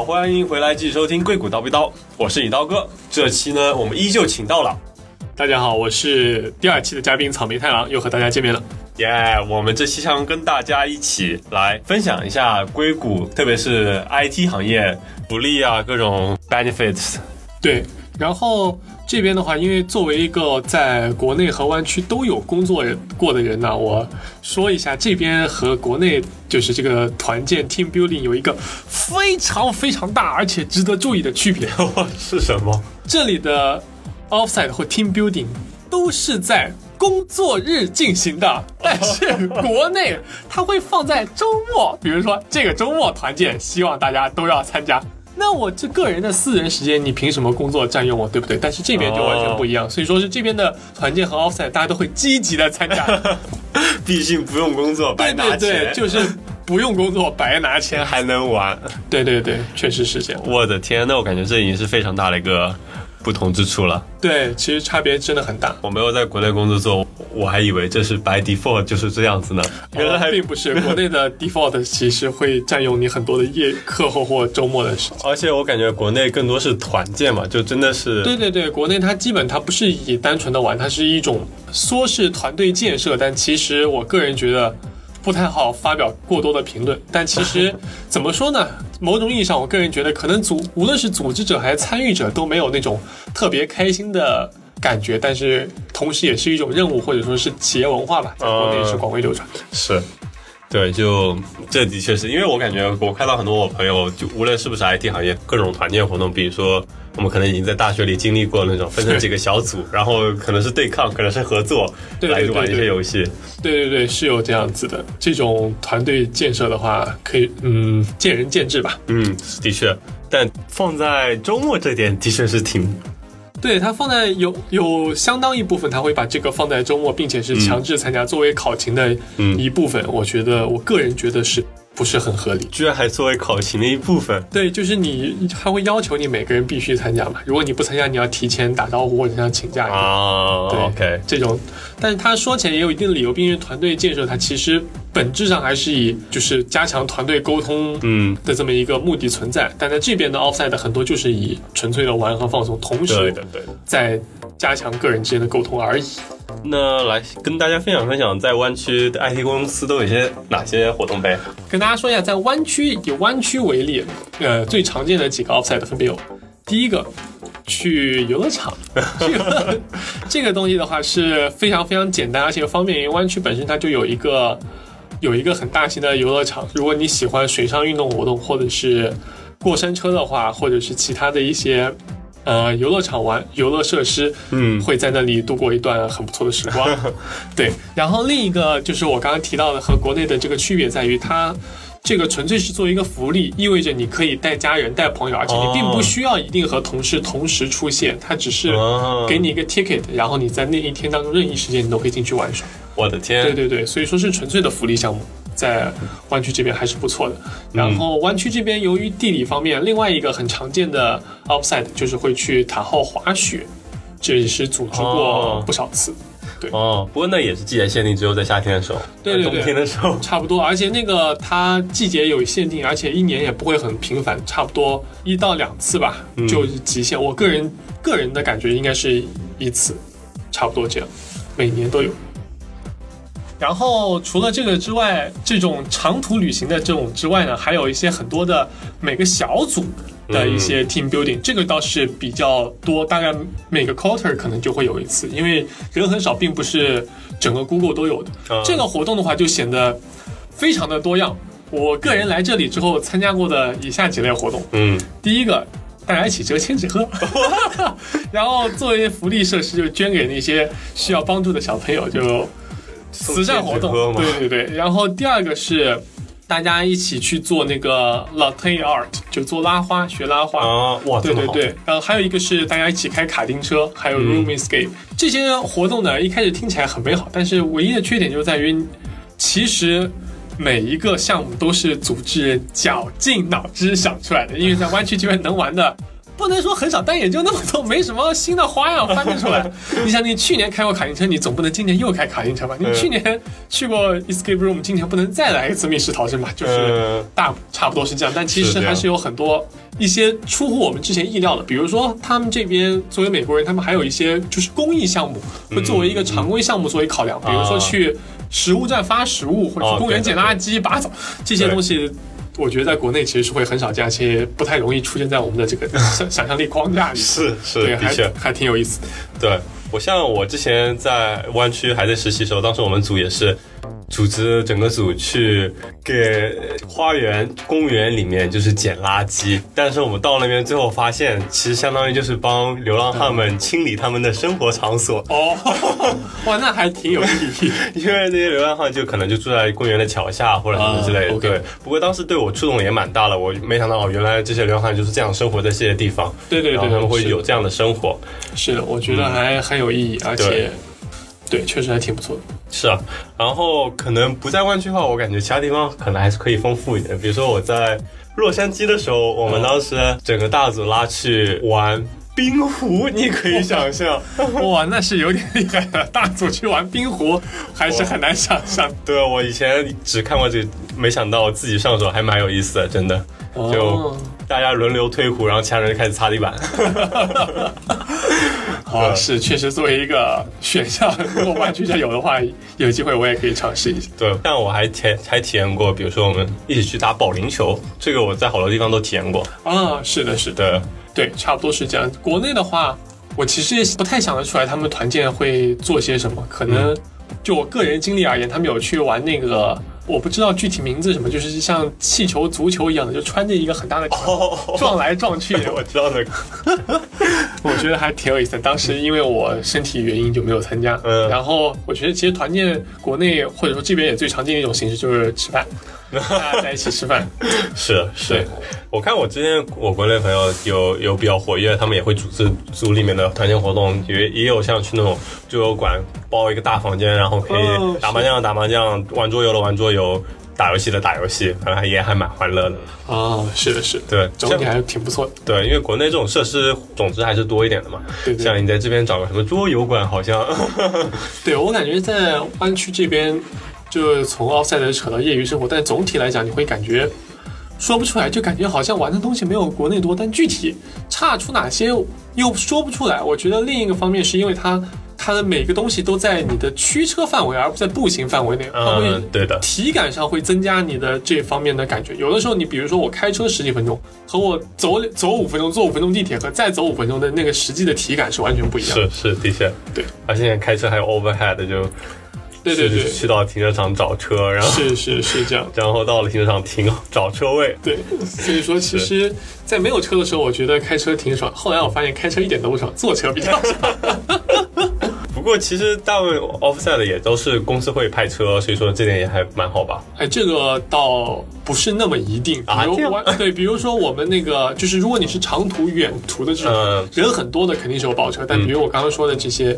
好，欢迎回来继续收听硅谷刀逼刀，我是你刀哥。这期呢，我们依旧请到了，大家好，我是第二期的嘉宾草莓太郎，又和大家见面了。耶、我们这期想跟大家一起来分享一下硅谷，特别是 IT 行业福利啊，各种 benefits。对，然后这边的话，因为作为一个在国内和湾区都有工作过的人呢，我说一下这边和国内就是这个团建 team building 有一个非常非常大而且值得注意的区别。是什么？这里的 offsite 或 team building 都是在工作日进行的，但是国内它会放在周末，比如说这个周末团建，希望大家都要参加。那我这个人的私人时间，你凭什么工作占用我，对不对？但是这边就完全不一样，所以说是这边的团建和 offsite 大家都会积极的参加。毕竟不用工作，白拿钱，对对，就是不用工作白拿钱。还能玩。对对对，确实是这样。我的天，那我感觉这已经是非常大的一个不同之处了。对，其实差别真的很大。我没有在国内工作做，我还以为这是 by default 就是这样子呢，原来呃并不是 国内的 default 其实会占用你很多的夜课后或周末的时间。而且我感觉国内更多是团建嘛，就真的是对对对，国内它基本它不是以单纯的玩，它是一种说是团队建设，但其实我个人觉得不太好发表过多的评论。但其实 怎么说呢？某种意义上，我个人觉得可能组无论是组织者还是参与者都没有那种特别开心的感觉，但是同时也是一种任务或者说是企业文化吧，在国内是广为流传的。是，对，就这的确是因为我感觉我看到很多我朋友，就无论是不是 IT 行业，各种团建活动，比如说我们可能已经在大学里经历过那种分成几个小组，然后可能是对抗，可能是合作，对对来玩一些游戏。对对对，是有这样子的。这种团队建设的话，可以嗯见仁见智吧。嗯，的确，但放在周末这点的确是挺对他放在有有相当一部分，他会把这个放在周末，并且是强制参加作为考勤的嗯一部分。我觉得我个人觉得是不是很合理？居然还作为考勤的一部分。对，就是你他会要求你每个人必须参加嘛。如果你不参加，你要提前打招呼或者像请假一样。啊对，OK，这种，但是他说起来也有一定的理由，毕竟团队建设他其实本质上还是以就是加强团队沟通嗯，的这么一个目的存在。但在这边的 offside 很多就是以纯粹的玩和放松，同时。在加强个人之间的沟通而已。那来跟大家分享分享，在湾区的 IT 公司都有些哪些活动呗？跟大家说一下，在湾区以湾区为例，呃，最常见的几个 offside 分别有，第一个。去游乐场，这个这个东西的话是非常非常简单，而且方便，因为湾区本身它就有一个有一个很大型的游乐场。如果你喜欢水上运动活动，或者是过山车的话，或者是其他的一些呃游乐场玩游乐设施，嗯会在那里度过一段很不错的时光。对，然后另一个就是我刚刚提到的和国内的这个区别在于它。这个纯粹是作为一个福利，意味着你可以带家人、带朋友，而且你并不需要一定和同事同时出现，它只是哦给你一个 ticket，然后你在那一天当中任意时间你都可以进去玩耍。我的天，对对对，所以说是纯粹的福利项目，在湾区这边还是不错的。然后湾区这边由于地理方面，另外一个很常见的 outside 就是会去塔后滑雪，这也是组织过哦不少次。哦，不过那也是季节限定，只有在夏天的时候，对对对 冬天的时候，差不多，而且那个它季节有限定，而且一年也不会很频繁，差不多一到两次吧，就是极限。我个人个人的感觉应该是一次，差不多这样，每年都有。然后除了这个之外，这种长途旅行的这种之外呢，还有一些很多的每个小组的一些 team building，、这个倒是比较多，大概每个 quarter 可能就会有一次，因为人很少，并不是整个 Google 都有的。嗯这个活动的话就显得非常的多样。我个人来这里之后参加过的以下几类活动，嗯，第一个。大家一起折千纸鹤，然后作为福利设施就捐给那些需要帮助的小朋友，就慈善活动对对对，然后第二个是大家一起去做那个 latte art，就做拉花，学拉花。啊，哇，对对对，然后还有一个是大家一起开卡丁车，还有 room escape、这些活动呢，一开始听起来很美好，但是唯一的缺点就在于，其实每一个项目都是组织人绞尽脑汁想出来的，因为在湾区这边能玩的不能说很少，但也就那么多，没什么新的花样翻得出来。你想，你去年开过卡丁车，你总不能今年又开卡丁车吧？你去年去过 escape room，今年不能再来一次密室逃生吧？就是嗯大差不多是这样，但其实还是有很多一些出乎我们之前意料的，比如说他们这边作为美国人，他们还有一些就是公益项目，会作为一个常规项目作为考量，比如说去食物站发食物，或者哦去公园捡垃圾、拔草这些东西。我觉得在国内其实是会很少见，而且不太容易出现在我们的这个 想想象力框架里。是是，对，还的确，还挺有意思。对我像我之前在湾区还在实习的时候，当时我们组也是组织整个组去给花园、公园里面就是捡垃圾，但是我们到那边最后发现，其实相当于就是帮流浪汉们清理他们的生活场所。哦，哇，那还挺有意义。因为那些流浪汉就可能就住在公园的桥下或者什么之类的。对，不过当时对我触动也蛮大的，我没想到哦，原来这些流浪汉就是这样生活在这些地方，对对对然后他们会有这样的生活。是的，我觉得还很有意义，而且对对，确实还挺不错的。是啊，然后可能不在湾区的话，我感觉其他地方可能还是可以丰富一点。比如说我在洛杉矶的时候，我们当时整个大组拉去玩冰壶，你可以想象。哇，那是有点厉害的。大组去玩冰壶，还是很难想象。对我以前只看过这，没想到自己上手还蛮有意思的，真的。就哦，大家轮流推壶，然后其他人就开始擦地板。啊，是确实作为一个选项，如果湾区这有的话，有机会我也可以尝试一下。对，但我还体还体验过，比如说我们一起去打保龄球，这个我在好多地方都体验过。啊，是的，是的，对，对，差不多是这样。国内的话，我其实也不太想得出来他们团建会做些什么，可能就我个人经历而言，他们有去玩那个。我不知道具体名字什么，就是像气球、足球一样的，就穿着一个很大的 球撞来撞去。我知道那个。我觉得还挺有意思的。当时因为我身体原因就没有参加，嗯然后我觉得其实团建国内或者说这边也最常见的一种形式就是吃饭，在一起吃饭。是是，我看我之前我国内朋友有有比较活跃，他们也会组织组里面的团建活动，也也有像去那种桌游馆包一个大房间，然后可哦以打麻将打麻将，玩桌游的玩桌游，打游戏的打游戏，反正也还蛮欢乐的。啊，是的，是的，对，整体还是挺不错的。对，因为国内这种设施总之还是多一点的嘛。对对像你在这边找个什么桌游馆，好像 对我感觉在湾区这边，就从奥赛德扯到业余生活，但总体来讲，你会感觉说不出来，就感觉好像玩的东西没有国内多，但具体差出哪些又说不出来。我觉得另一个方面是因为它它的每个东西都在你的驱车范围，而不在步行范围内，它会嗯，对的，体感上会增加你的这方面的感觉。有的时候，你比如说我开车十几分钟，和我走走五分钟、坐五分钟地铁和再走五分钟的那个实际的体感是完全不一样的。是是的确，对。而且现在开车还有 overhead，就对对对去去到停车场找车，然后是是是这样。然后到了停车场停找车位。对，所以说其实，在没有车的时候，我觉得开车挺爽。后来我发现开车一点都不爽，坐车比较 爽。不过其实大部分 offset 也都是公司会派车，所以说这点也还蛮好吧。哎，这个倒不是那么一定。比如啊对，比如说我们那个，就是如果你是长途远途的这种、嗯人很多的，肯定是有包车。但比如我刚刚说的这些，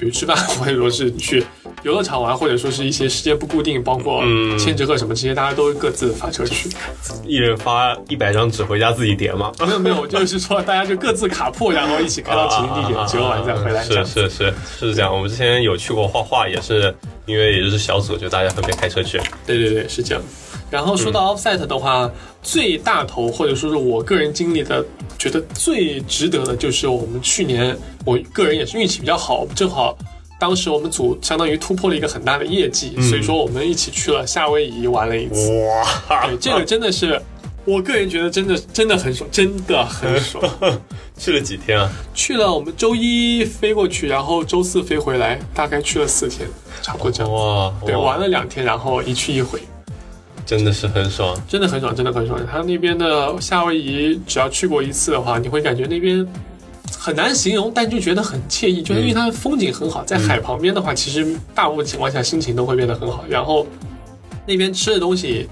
比如吃饭，或者说是去游乐场玩，或者说是一些时间不固定，包括嗯千纸鹤什么这些，大家都各自发车去。一人发一百张纸回家自己叠嘛。没有没有，就是说大家就各自卡铺，然后一起开到指定地点，折完再回来。是是是是这样。我们之前有去过画画，也是因为也就是小组，就大家分别开车去。对对对，是这样。然后说到 offset 的话，最大头或者说是我个人经历的，觉得最值得的就是我们去年，我个人也是运气比较好，正好当时我们组相当于突破了一个很大的业绩，所以说我们一起去了夏威夷玩了一次。哇对，这个真的是。我个人觉得真的真的很爽，真的很爽。去了几天啊？去了，我们周一飞过去，然后周四飞回来，大概去了四天，差不多这样。哇，对，玩了两天，然后一去一回。真的是很爽。真的很爽，真的很爽。他那边的夏威夷，只要去过一次的话，你会感觉那边很难形容，但就觉得很惬意，就是因为它的风景很好，在海旁边的话，其实大部分情况下心情都会变得很好。然后那边吃的东西，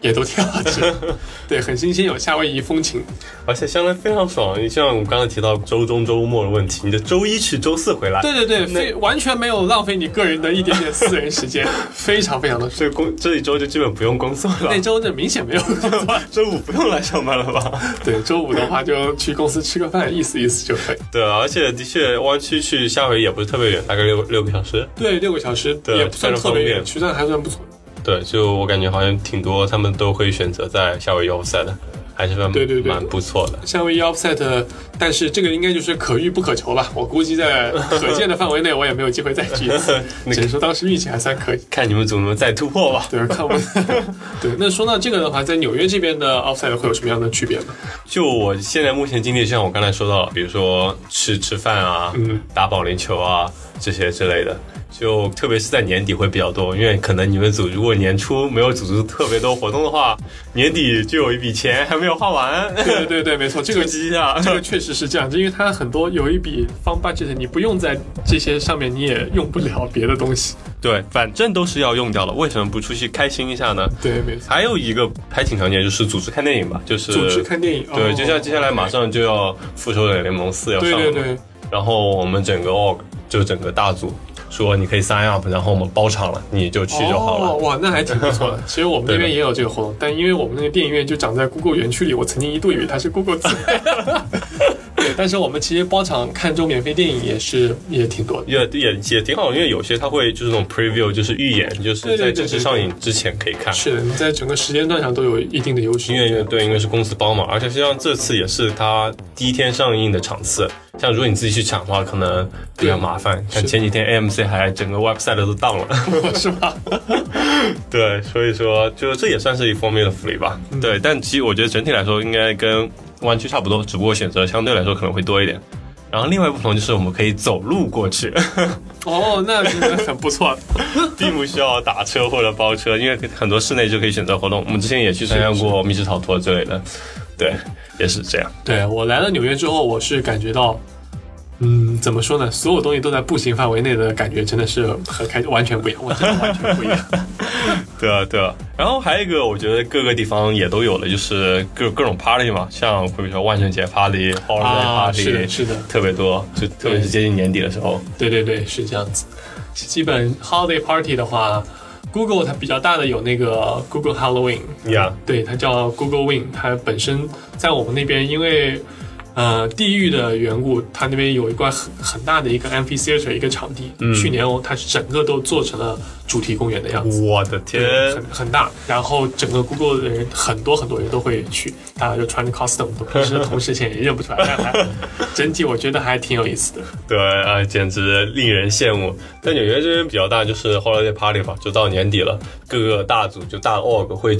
也都挺好吃。对，很新鲜，有夏威夷风情。而且相当非常爽。你像我刚才提到周中周末的问题，你的周一去，周四回来，对对对，非完全没有浪费你个人的一点点私人时间，非常非常的。所以工这一周就基本不用工作了。那周就明显没有工作，周五不用来上班了吧？对，周五的话就去公司吃个饭，意思意思就可以。对，而且的确，湾区去夏威夷也不是特别远，大概六六个小时。对，六个小时也不算特别远，区段还算不错。对，就我感觉好像挺多，他们都会选择在夏威夷 offset 的。还是蛮对对对，蛮不错的。夏威夷 offset，但是这个应该就是可遇不可求吧？我估计在可见的范围内，我也没有机会再去一次。只能说当时运气还算可以。看你们怎么再突破吧。对，看我们。对，那说到这个的话，在纽约这边的 offset 会有什么样的区别呢？就我现在目前经历，像我刚才说到了，比如说吃吃饭啊，嗯，打保龄球啊这些之类的。就特别是在年底会比较多，因为可能你们组如果年初没有组织特别多活动的话，年底就有一笔钱还没有花完。对对对，没错，这个积啊，这个确实是这样，因为它很多有一笔方 budget，你不用在这些上面，你也用不了别的东西。对，反正都是要用掉了，为什么不出去开心一下呢？对，没错。还有一个还挺常见，就是组织看电影吧，就是组织看电影。对，就像接下来马上就要复仇者联盟四要上了，对对对。然后我们整个 org 就整个大组。说你可以 sign up，然后我们包场了，你就去就好了。哇，那还挺不错的。其实我们那边也有这个活动，但因为我们那个电影院就长在 Google 园区里，我曾经一度以为它是 Google 自 对，但是我们其实包场看这种免费电影也是也挺多的，也也也挺好，因为有些它会就是那种 preview，就是预演，就是在正式上映之前可以看。是的，你在整个时间段上都有一定的优势。因为对，因为是公司包嘛，而且实际上这次也是他第一天上映的场次。像如果你自己去抢的话，可能比较麻烦。像前几天 AMC 还整个 website 都 down 了，是吧？对，所以说就这也算是一方面的福利吧。对，但其实我觉得整体来说应该跟湾区差不多，只不过选择相对来说可能会多一点。然后另外不同就是我们可以走路过去。哦，那真的很不错，并不需要打车或者包车，因为很多室内就可以选择活动。我们之前也去参加过密室逃脱之类的。对，也是这样。对我来了纽约之后，我是感觉到，嗯，怎么说呢？所有东西都在步行范围内的感觉，真的是和开完全不一样，我真的完全不一样。对啊，对啊。然后还有一个，我觉得各个地方也都有的，就是各各种 party 嘛，像比如说万圣节 party、holiday party，是的，是的，特别多，就特别是接近年底的时候。对对对，是这样子。基本 holiday party 的话。Google 它比较大的有那个 Google Halloween，对，它叫 Google Wing，它本身在我们那边因为。呃，地域的缘故，它那边有一块很很大的一个 amphitheater 一个场地。嗯。去年哦，它是整个都做成了主题公园的样子。我的天！很很大，然后整个 Google 的人很多很多人都会去，大家就穿着 costume，平时同事现在也认不出来。整体我觉得还挺有意思的。对啊，简直令人羡慕。在纽约这边比较大，就是 holiday party 吧，就到年底了，各个大组就大 org 会。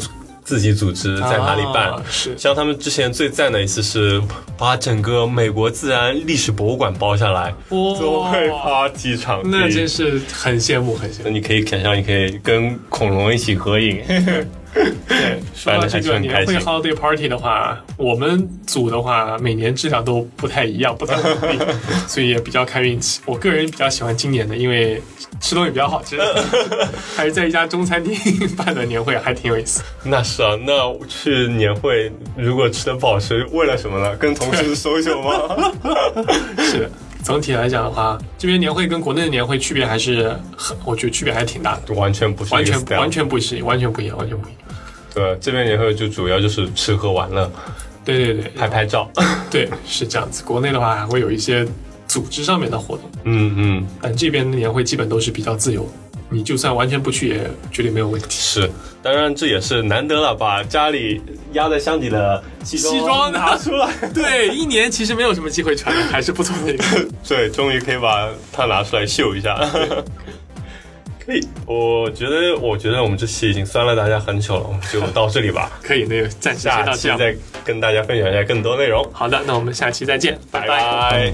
自己组织在哪里办？是像他们之前最赞的一次是把整个美国自然历史博物馆包下来，做 party 场地，那真是很羡慕，很羡慕。你可以想象，你可以跟恐龙一起合影。对，说到这个年会 holiday party 的话，我们组的话每年质量都不太一样，不太稳定，所以也比较看运气。我个人比较喜欢今年的，因为吃东西比较好吃，还是在一家中餐厅办的年会，还挺有意思。那是啊，那去年会如果吃的不好吃，为了什么呢？跟同事 social 吗？是。总体来讲的话，这边年会跟国内的年会区别还是很，我觉得区别还挺大的。完全不是，完全完全不是，完全不一样，完全不一样。对，这边年会就主要就是吃喝玩乐，对对对，拍拍照，对，是这样子。国内的话还会有一些组织上面的活动，嗯嗯，但这边的年会基本都是比较自由。你就算完全不去，也绝对没有问题。是，当然这也是难得了，把家里压在箱底的西装拿出来。对，一年其实没有什么机会穿，还是不错的一个。对，终于可以把它拿出来秀一下。可以，我觉得，我觉得我们这期已经酸了大家很久了，我们就到这里吧。可以，那个暂时先到这再跟大家分享一下更多内容。好的，那我们下期再见，拜拜。